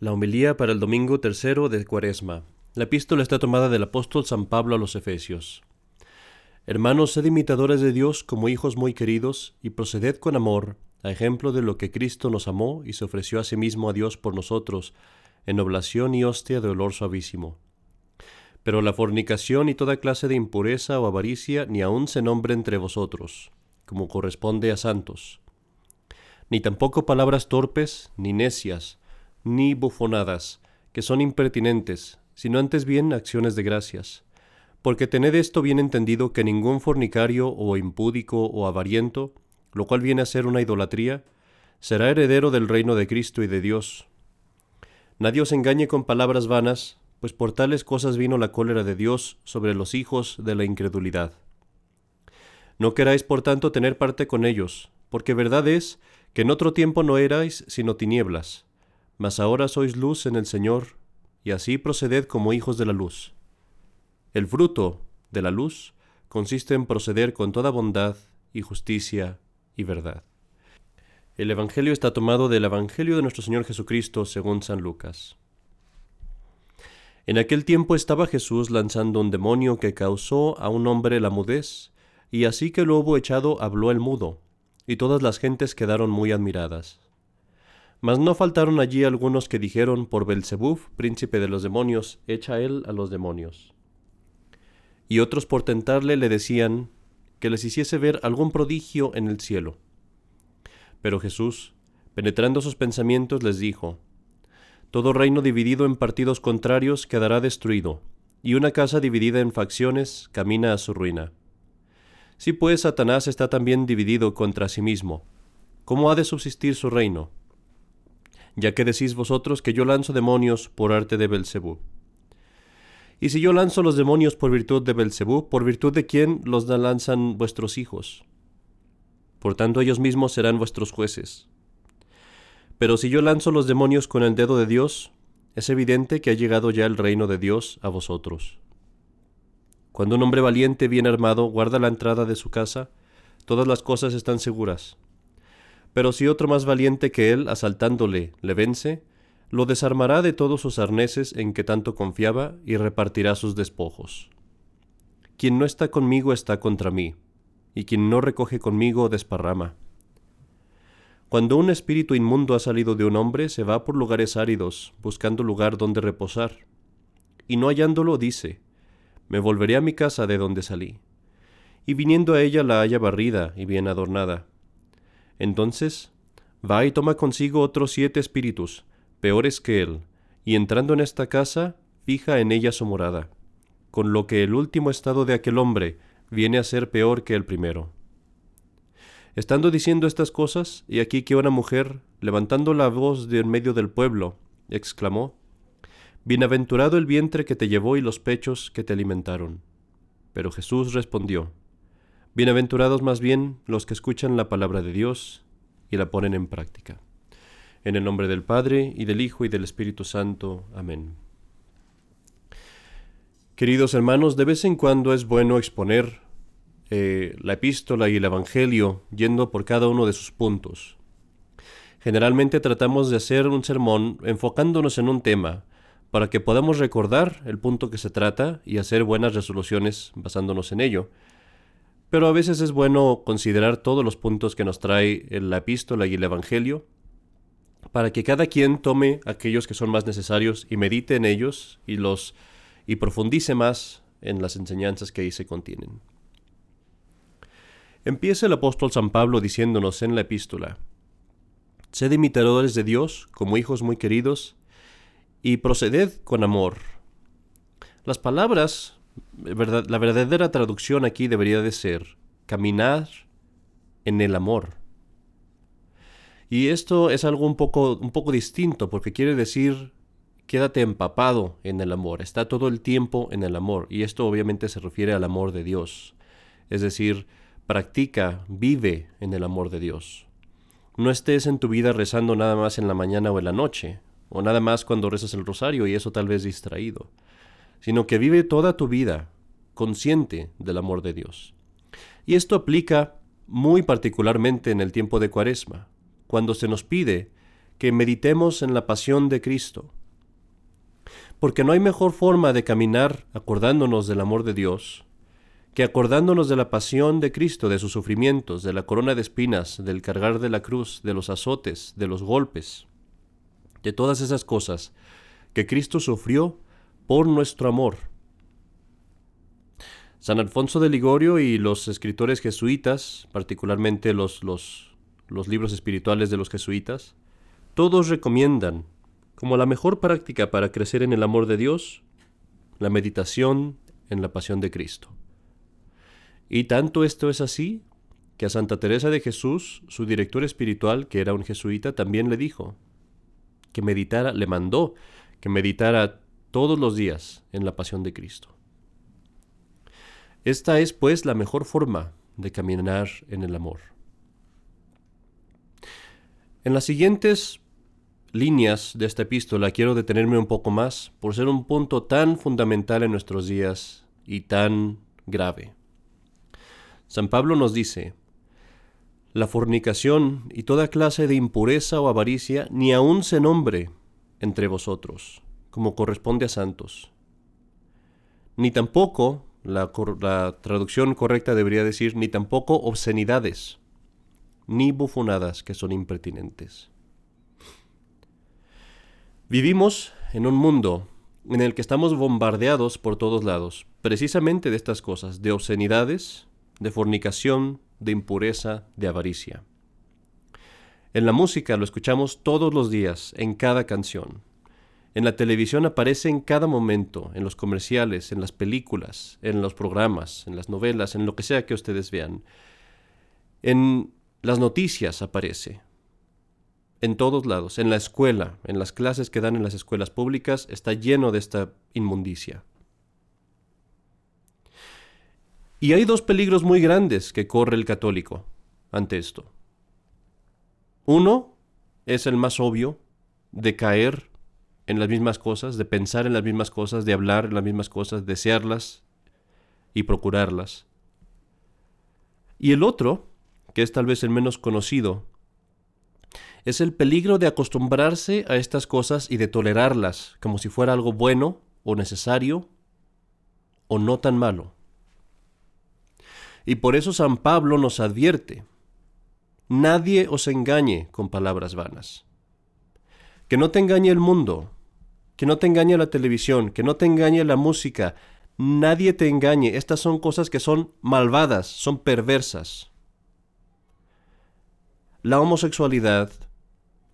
La homilía para el domingo tercero de Cuaresma. La epístola está tomada del apóstol San Pablo a los Efesios. Hermanos, sed imitadores de Dios como hijos muy queridos, y proceded con amor, a ejemplo de lo que Cristo nos amó y se ofreció a sí mismo a Dios por nosotros, en oblación y hostia de olor suavísimo. Pero la fornicación y toda clase de impureza o avaricia ni aun se nombre entre vosotros, como corresponde a santos. Ni tampoco palabras torpes, ni necias, ni bufonadas, que son impertinentes, sino antes bien acciones de gracias. Porque tened esto bien entendido que ningún fornicario o impúdico o avariento, lo cual viene a ser una idolatría, será heredero del reino de Cristo y de Dios. Nadie os engañe con palabras vanas, pues por tales cosas vino la cólera de Dios sobre los hijos de la incredulidad. No queráis por tanto tener parte con ellos, porque verdad es que en otro tiempo no erais sino tinieblas, mas ahora sois luz en el Señor, y así proceded como hijos de la luz. El fruto de la luz consiste en proceder con toda bondad y justicia y verdad. El Evangelio está tomado del Evangelio de nuestro Señor Jesucristo según San Lucas. En aquel tiempo estaba Jesús lanzando un demonio que causó a un hombre la mudez, y así que lo hubo echado habló el mudo, y todas las gentes quedaron muy admiradas. Mas no faltaron allí algunos que dijeron, por Belzebub, príncipe de los demonios, echa él a los demonios. Y otros por tentarle le decían que les hiciese ver algún prodigio en el cielo. Pero Jesús, penetrando sus pensamientos, les dijo, Todo reino dividido en partidos contrarios quedará destruido, y una casa dividida en facciones camina a su ruina. Si pues Satanás está también dividido contra sí mismo, ¿cómo ha de subsistir su reino? Ya que decís vosotros que yo lanzo demonios por arte de Belcebú. Y si yo lanzo los demonios por virtud de Belcebú, ¿por virtud de quién los lanzan vuestros hijos? Por tanto ellos mismos serán vuestros jueces. Pero si yo lanzo los demonios con el dedo de Dios, es evidente que ha llegado ya el reino de Dios a vosotros. Cuando un hombre valiente bien armado guarda la entrada de su casa, todas las cosas están seguras. Pero si otro más valiente que él, asaltándole, le vence, lo desarmará de todos sus arneses en que tanto confiaba y repartirá sus despojos. Quien no está conmigo está contra mí, y quien no recoge conmigo desparrama. Cuando un espíritu inmundo ha salido de un hombre, se va por lugares áridos, buscando lugar donde reposar, y no hallándolo dice, me volveré a mi casa de donde salí. Y viniendo a ella la halla barrida y bien adornada entonces va y toma consigo otros siete espíritus, peores que él, y entrando en esta casa, fija en ella su morada, con lo que el último estado de aquel hombre viene a ser peor que el primero. Estando diciendo estas cosas, y aquí que una mujer, levantando la voz de en medio del pueblo, exclamó, Bienaventurado el vientre que te llevó y los pechos que te alimentaron. Pero Jesús respondió, Bienaventurados más bien los que escuchan la palabra de Dios y la ponen en práctica. En el nombre del Padre, y del Hijo, y del Espíritu Santo. Amén. Queridos hermanos, de vez en cuando es bueno exponer eh, la epístola y el Evangelio yendo por cada uno de sus puntos. Generalmente tratamos de hacer un sermón enfocándonos en un tema, para que podamos recordar el punto que se trata y hacer buenas resoluciones basándonos en ello pero a veces es bueno considerar todos los puntos que nos trae la epístola y el Evangelio, para que cada quien tome aquellos que son más necesarios y medite en ellos y los y profundice más en las enseñanzas que ahí se contienen. Empieza el apóstol San Pablo diciéndonos en la epístola, Sed imitadores de Dios como hijos muy queridos y proceded con amor. Las palabras la verdadera traducción aquí debería de ser caminar en el amor. Y esto es algo un poco, un poco distinto porque quiere decir quédate empapado en el amor, está todo el tiempo en el amor. Y esto obviamente se refiere al amor de Dios. Es decir, practica, vive en el amor de Dios. No estés en tu vida rezando nada más en la mañana o en la noche, o nada más cuando rezas el rosario y eso tal vez distraído sino que vive toda tu vida consciente del amor de Dios. Y esto aplica muy particularmente en el tiempo de Cuaresma, cuando se nos pide que meditemos en la pasión de Cristo. Porque no hay mejor forma de caminar acordándonos del amor de Dios que acordándonos de la pasión de Cristo, de sus sufrimientos, de la corona de espinas, del cargar de la cruz, de los azotes, de los golpes, de todas esas cosas que Cristo sufrió por nuestro amor. San Alfonso de Ligorio y los escritores jesuitas, particularmente los, los, los libros espirituales de los jesuitas, todos recomiendan como la mejor práctica para crecer en el amor de Dios, la meditación en la pasión de Cristo. Y tanto esto es así que a Santa Teresa de Jesús, su director espiritual, que era un jesuita, también le dijo que meditara, le mandó que meditara todos los días en la pasión de Cristo. Esta es pues la mejor forma de caminar en el amor. En las siguientes líneas de esta epístola quiero detenerme un poco más por ser un punto tan fundamental en nuestros días y tan grave. San Pablo nos dice, la fornicación y toda clase de impureza o avaricia ni aun se nombre entre vosotros, como corresponde a santos. Ni tampoco, la, la, traducción correcta debería decir, ni tampoco obscenidades, ni bufonadas que son impertinentes. Vivimos en un mundo en el que estamos bombardeados por todos lados, precisamente de estas cosas, de obscenidades, de fornicación, de impureza, de avaricia. En la música lo escuchamos todos los días, en cada canción. En la televisión aparece en cada momento, en los comerciales, en las películas, en los programas, en las novelas, en lo que sea que ustedes vean. En las noticias aparece. En todos lados, en la escuela, en las clases que dan en las escuelas públicas, está lleno de esta inmundicia. Y hay dos peligros muy grandes que corre el católico ante esto. Uno es el más obvio, de caer en las mismas cosas, de pensar en las mismas cosas, de hablar en las mismas cosas, desearlas y procurarlas. Y el otro, que es tal vez el menos conocido, es el peligro de acostumbrarse a estas cosas y de tolerarlas como si fuera algo bueno o necesario o no tan malo. Y por eso San Pablo nos advierte, nadie os engañe con palabras vanas. Que no te engañe el mundo, que no te engañe la televisión, que no te engañe la música, nadie te engañe. Estas son cosas que son malvadas, son perversas. La homosexualidad,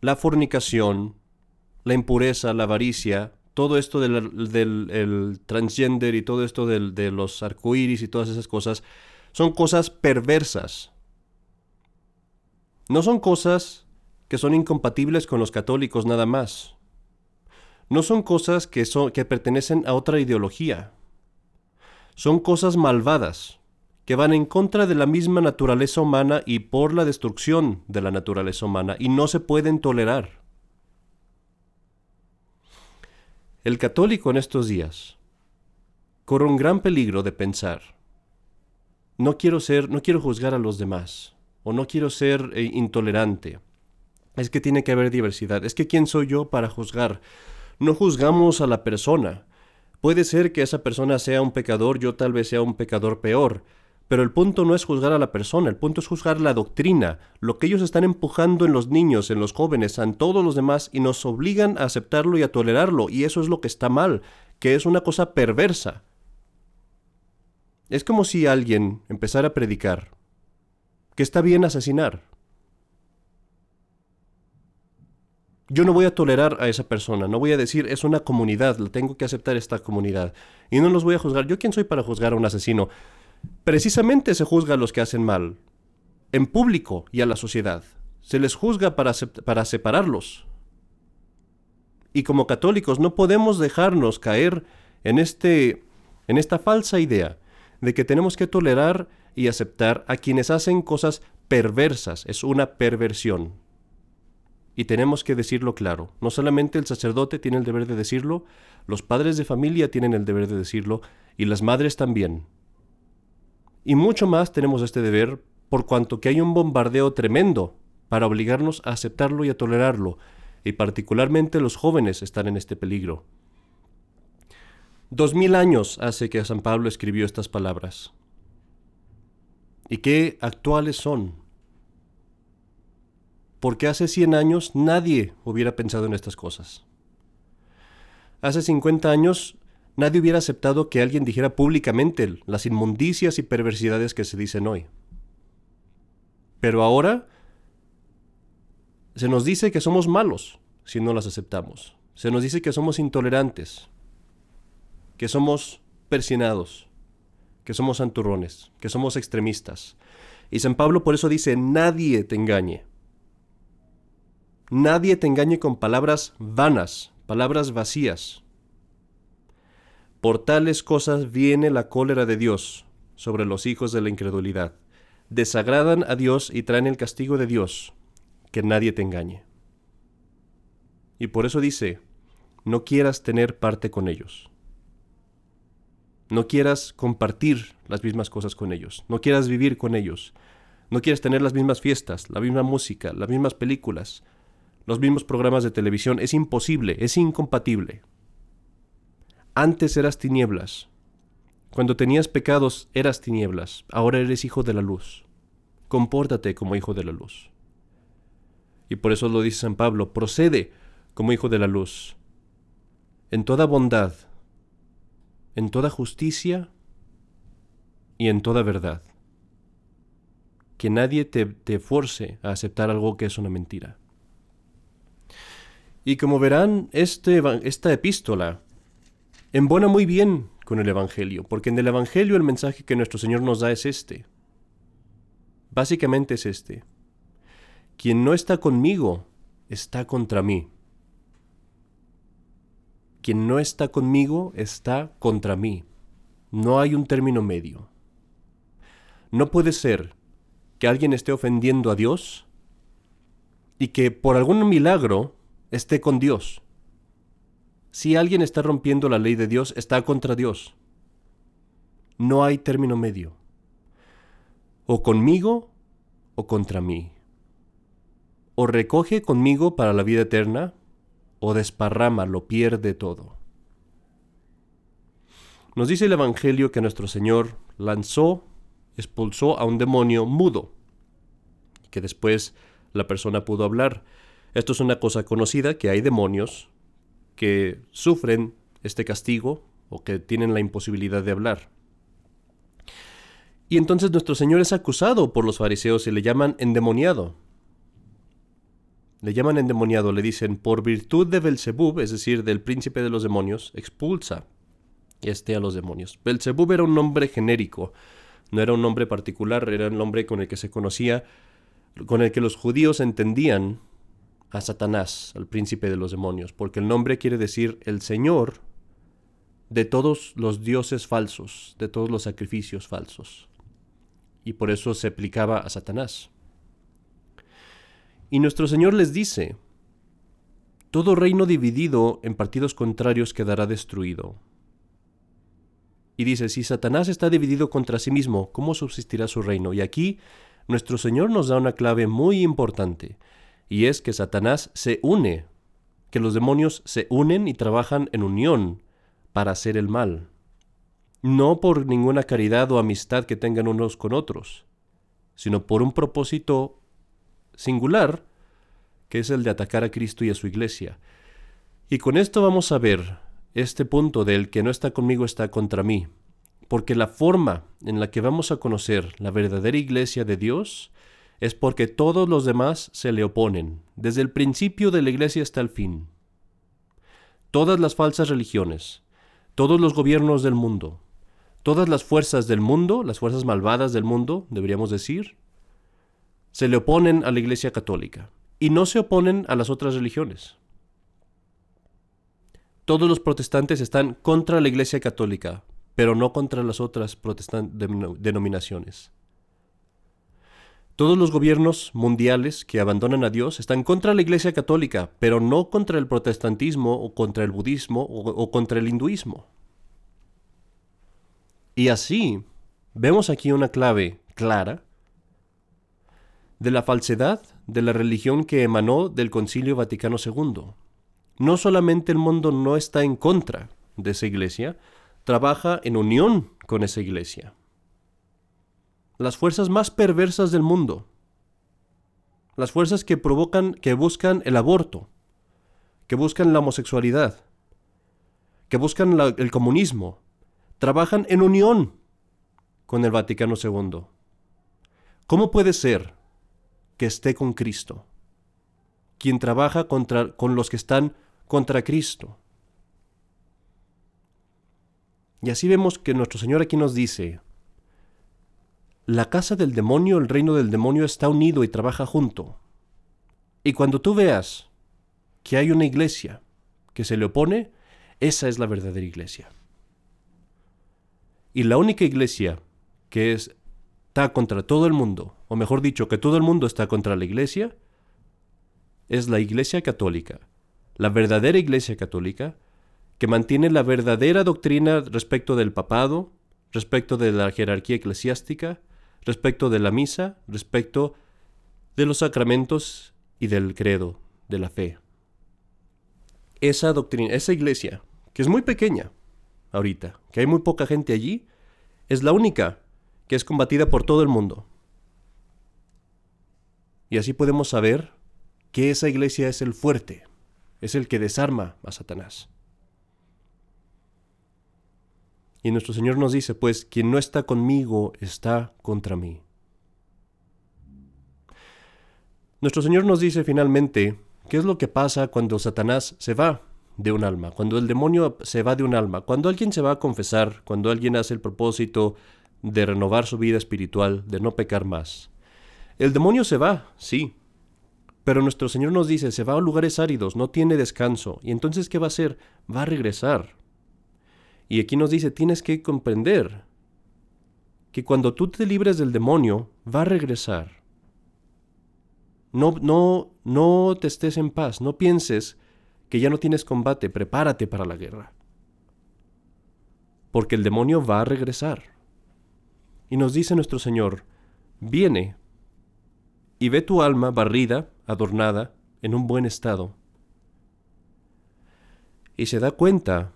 la fornicación, la impureza, la avaricia, todo esto del, transgender y todo esto de los arcoíris y todas esas cosas, son cosas perversas. No son cosas que son incompatibles con los católicos nada más. No son cosas que, son, que pertenecen a otra ideología. Son cosas malvadas, que van en contra de la misma naturaleza humana y por la destrucción de la naturaleza humana, y no se pueden tolerar. El católico en estos días corre un gran peligro de pensar no quiero ser, no quiero juzgar a los demás, o no quiero ser eh, intolerante. Es que tiene que haber diversidad. Es que quién soy yo para juzgar. No juzgamos a la persona. Puede ser que esa persona sea un pecador, yo tal vez sea un pecador peor. Pero el punto no es juzgar a la persona, el punto es juzgar la doctrina, lo que ellos están empujando en los niños, en los jóvenes, en todos los demás, y nos obligan a aceptarlo y a tolerarlo, y eso es lo que está mal, que es una cosa perversa. Es como si alguien empezara a predicar que está bien asesinar. Yo no voy a tolerar a esa persona, no voy a decir es una comunidad, tengo que aceptar esta comunidad. Y no los voy a juzgar. ¿Yo quién soy para juzgar a un asesino? Precisamente se juzga a los que hacen mal, en público y a la sociedad. Se les juzga para, para separarlos. Y como católicos no podemos dejarnos caer en, este, en esta falsa idea de que tenemos que tolerar y aceptar a quienes hacen cosas perversas. Es una perversión. Y tenemos que decirlo claro. No solamente el sacerdote tiene el deber de decirlo, los padres de familia tienen el deber de decirlo, y las madres también. Y mucho más tenemos este deber por cuanto que hay un bombardeo tremendo para obligarnos a aceptarlo y a tolerarlo. y particularmente los jóvenes están en este peligro. Dos mil años hace que San Pablo escribió estas palabras. ¿Y qué actuales son? Porque hace cien años nadie hubiera pensado en estas cosas. Hace cincuenta años nadie hubiera aceptado que alguien dijera públicamente las inmundicias y perversidades que se dicen hoy. Pero ahora se nos dice que somos malos si no las aceptamos. Se nos dice que somos intolerantes, que somos persinados, que somos santurrones, que somos extremistas. Y San Pablo por eso dice, nadie te engañe. Nadie te engañe con palabras vanas, palabras vacías. Por tales cosas viene la cólera de Dios sobre los hijos de la incredulidad. Desagradan a Dios y traen el castigo de Dios que nadie te engañe. Y por eso dice, no quieras tener parte con ellos. No quieras compartir las mismas cosas con ellos. No quieras vivir con ellos. No quieras tener las mismas fiestas, la misma música, las mismas películas, los mismos programas de televisión. Es imposible, es incompatible. Antes eras tinieblas. Cuando tenías pecados eras tinieblas. Ahora eres hijo de la luz. Compórtate como hijo de la luz. Y por eso lo dice San Pablo, procede como hijo de la luz, en toda bondad, en toda justicia y en toda verdad. Que nadie te, te force a aceptar algo que es una mentira. Y como verán, este, esta epístola embona muy bien con el Evangelio, porque en el Evangelio el mensaje que nuestro Señor nos da es este. Básicamente es este. Quien no está conmigo está contra mí. Quien no está conmigo está contra mí. No hay un término medio. No puede ser que alguien esté ofendiendo a Dios y que por algún milagro esté con Dios. Si alguien está rompiendo la ley de Dios, está contra Dios. No hay término medio. O conmigo o contra mí o recoge conmigo para la vida eterna, o desparrama, lo pierde todo. Nos dice el Evangelio que nuestro Señor lanzó, expulsó a un demonio mudo, que después la persona pudo hablar. Esto es una cosa conocida, que hay demonios que sufren este castigo o que tienen la imposibilidad de hablar. Y entonces nuestro Señor es acusado por los fariseos y le llaman endemoniado. Le llaman endemoniado, le dicen, por virtud de Belzebub, es decir, del príncipe de los demonios, expulsa este a los demonios. Belzebub era un nombre genérico, no era un nombre particular, era un nombre con el que se conocía, con el que los judíos entendían a Satanás, al príncipe de los demonios, porque el nombre quiere decir el Señor de todos los dioses falsos, de todos los sacrificios falsos. Y por eso se aplicaba a Satanás. Y nuestro Señor les dice, todo reino dividido en partidos contrarios quedará destruido. Y dice, si Satanás está dividido contra sí mismo, ¿cómo subsistirá su reino? Y aquí nuestro Señor nos da una clave muy importante, y es que Satanás se une, que los demonios se unen y trabajan en unión para hacer el mal, no por ninguna caridad o amistad que tengan unos con otros, sino por un propósito singular, que es el de atacar a Cristo y a su iglesia. Y con esto vamos a ver este punto del que no está conmigo está contra mí, porque la forma en la que vamos a conocer la verdadera iglesia de Dios es porque todos los demás se le oponen, desde el principio de la iglesia hasta el fin. Todas las falsas religiones, todos los gobiernos del mundo, todas las fuerzas del mundo, las fuerzas malvadas del mundo, deberíamos decir, se le oponen a la Iglesia Católica y no se oponen a las otras religiones. Todos los protestantes están contra la Iglesia Católica, pero no contra las otras denominaciones. Todos los gobiernos mundiales que abandonan a Dios están contra la Iglesia Católica, pero no contra el protestantismo o contra el budismo o, o contra el hinduismo. Y así, vemos aquí una clave clara de la falsedad de la religión que emanó del Concilio Vaticano II. No solamente el mundo no está en contra de esa iglesia, trabaja en unión con esa iglesia. Las fuerzas más perversas del mundo, las fuerzas que provocan, que buscan el aborto, que buscan la homosexualidad, que buscan el comunismo, trabajan en unión con el Vaticano II. ¿Cómo puede ser que esté con Cristo? Quien trabaja contra, con los que están contra Cristo. Y así vemos que nuestro Señor aquí nos dice, la casa del demonio, el reino del demonio está unido y trabaja junto. Y cuando tú veas que hay una iglesia que se le opone, esa es la verdadera iglesia. Y la única iglesia que está contra todo el mundo, o mejor dicho, que todo el mundo está contra la iglesia, es la iglesia católica, la verdadera iglesia católica, que mantiene la verdadera doctrina respecto del papado, respecto de la jerarquía eclesiástica, respecto de la misa, respecto de los sacramentos y del credo, de la fe. Esa doctrina, esa iglesia, que es muy pequeña ahorita, que hay muy poca gente allí, es la única que es combatida por todo el mundo. Y así podemos saber que esa iglesia es el fuerte, es el que desarma a Satanás. Y nuestro Señor nos dice, pues, quien no está conmigo está contra mí. Nuestro Señor nos dice finalmente, ¿qué es lo que pasa cuando Satanás se va de un alma? Cuando el demonio se va de un alma, cuando alguien se va a confesar, cuando alguien hace el propósito de renovar su vida espiritual, de no pecar más. El demonio se va, sí, pero nuestro Señor nos dice, se va a lugares áridos, no tiene descanso, y entonces ¿qué va a hacer? Va a regresar. Y aquí nos dice, tienes que comprender que cuando tú te libres del demonio, va a regresar. No, no, no te estés en paz, no pienses que ya no tienes combate, prepárate para la guerra. Porque el demonio va a regresar. Y nos dice nuestro Señor, viene y ve tu alma barrida, adornada, en un buen estado. Y se da cuenta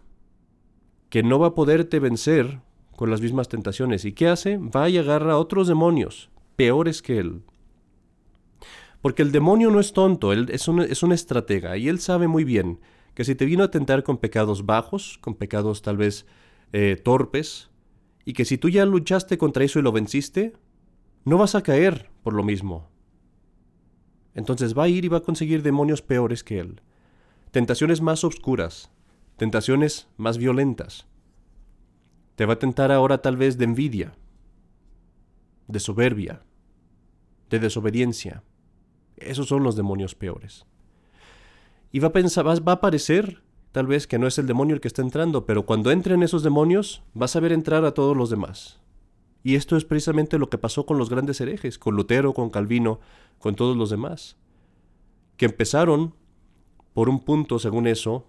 que no va a poderte vencer con las mismas tentaciones. ¿Y qué hace? Va y agarra a otros demonios, peores que él. Porque el demonio no es tonto, él es un, es un estratega y él sabe muy bien que si te vino a tentar con pecados bajos, con pecados tal vez eh, torpes, y que si tú ya luchaste contra eso y lo venciste, no vas a caer por lo mismo. Entonces va a ir y va a conseguir demonios peores que él, tentaciones más oscuras, tentaciones más violentas. Te va a tentar ahora tal vez de envidia, de soberbia, de desobediencia. Esos son los demonios peores. Y va a pensar, va a parecer tal vez que no es el demonio el que está entrando, pero cuando entren esos demonios vas a ver entrar a todos los demás. Y esto es precisamente lo que pasó con los grandes herejes, con Lutero, con Calvino, con todos los demás, que empezaron por un punto, según eso,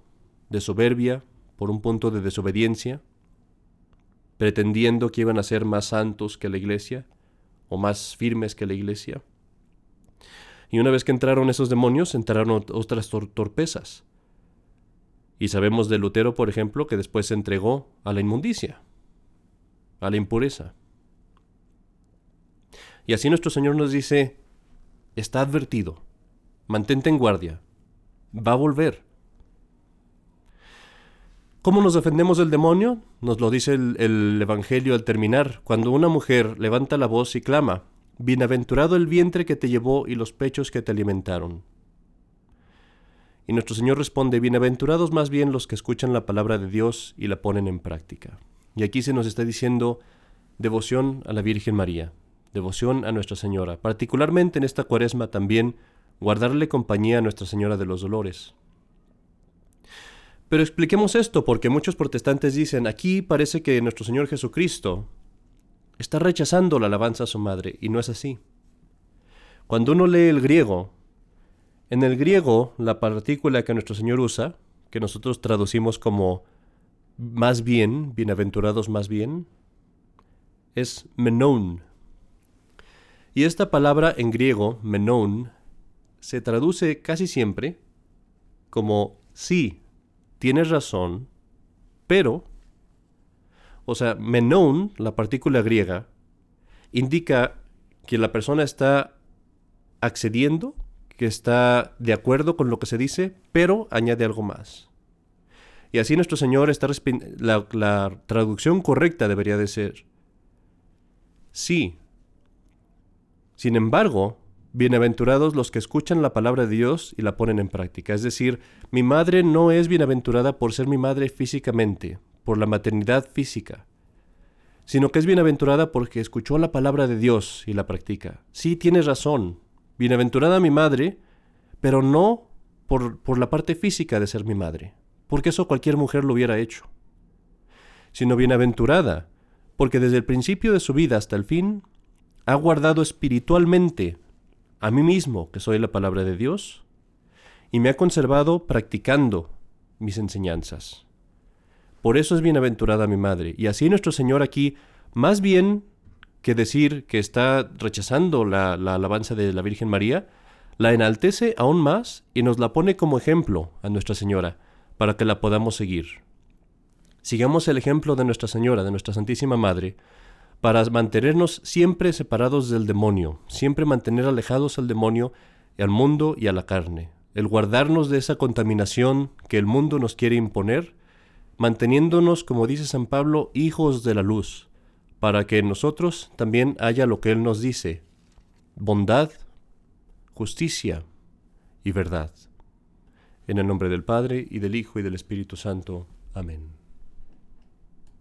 de soberbia, por un punto de desobediencia, pretendiendo que iban a ser más santos que la iglesia o más firmes que la iglesia. Y una vez que entraron esos demonios, entraron otras torpezas. Y sabemos de Lutero, por ejemplo, que después se entregó a la inmundicia, a la impureza. Y así nuestro Señor nos dice, está advertido, mantente en guardia, va a volver. ¿Cómo nos defendemos del demonio? Nos lo dice el, Evangelio al terminar, cuando una mujer levanta la voz y clama, Bienaventurado el vientre que te llevó y los pechos que te alimentaron. Y nuestro Señor responde, Bienaventurados más bien los que escuchan la palabra de Dios y la ponen en práctica. Y aquí se nos está diciendo devoción a la Virgen María, devoción a Nuestra Señora, particularmente en esta cuaresma también guardarle compañía a Nuestra Señora de los Dolores, pero expliquemos esto porque muchos protestantes dicen, aquí parece que nuestro Señor Jesucristo está rechazando la alabanza a su madre, y no es así. Cuando uno lee el griego, en el griego la partícula que nuestro Señor usa, que nosotros traducimos como más bien, bienaventurados más bien, es menon. Y esta palabra en griego, menon, se traduce casi siempre como sí, tienes razón, pero, o sea, menon, la partícula griega, indica que la persona está accediendo, que está de acuerdo con lo que se dice, pero añade algo más. Y así nuestro Señor está... La, la traducción correcta debería de ser, sí. Sin embargo, bienaventurados los que escuchan la palabra de Dios y la ponen en práctica. Es decir, mi madre no es bienaventurada por ser mi madre físicamente, por la maternidad física, sino que es bienaventurada porque escuchó la palabra de Dios y la practica. Sí, tienes razón. Bienaventurada mi madre, pero no por, por la parte física de ser mi madre porque eso cualquier mujer lo hubiera hecho, sino bienaventurada, porque desde el principio de su vida hasta el fin ha guardado espiritualmente a mí mismo, que soy la palabra de Dios, y me ha conservado practicando mis enseñanzas. Por eso es bienaventurada mi madre. Y así nuestro Señor aquí, más bien que decir que está rechazando la, la alabanza de la Virgen María, la enaltece aún más y nos la pone como ejemplo a Nuestra Señora para que la podamos seguir. Sigamos el ejemplo de Nuestra Señora, de Nuestra Santísima Madre, para mantenernos siempre separados del demonio, siempre mantener alejados al demonio, al mundo y a la carne, el guardarnos de esa contaminación que el mundo nos quiere imponer, manteniéndonos, como dice San Pablo, hijos de la luz, para que en nosotros también haya lo que Él nos dice, bondad, justicia y verdad. En el nombre del Padre, y del Hijo, y del Espíritu Santo. Amén.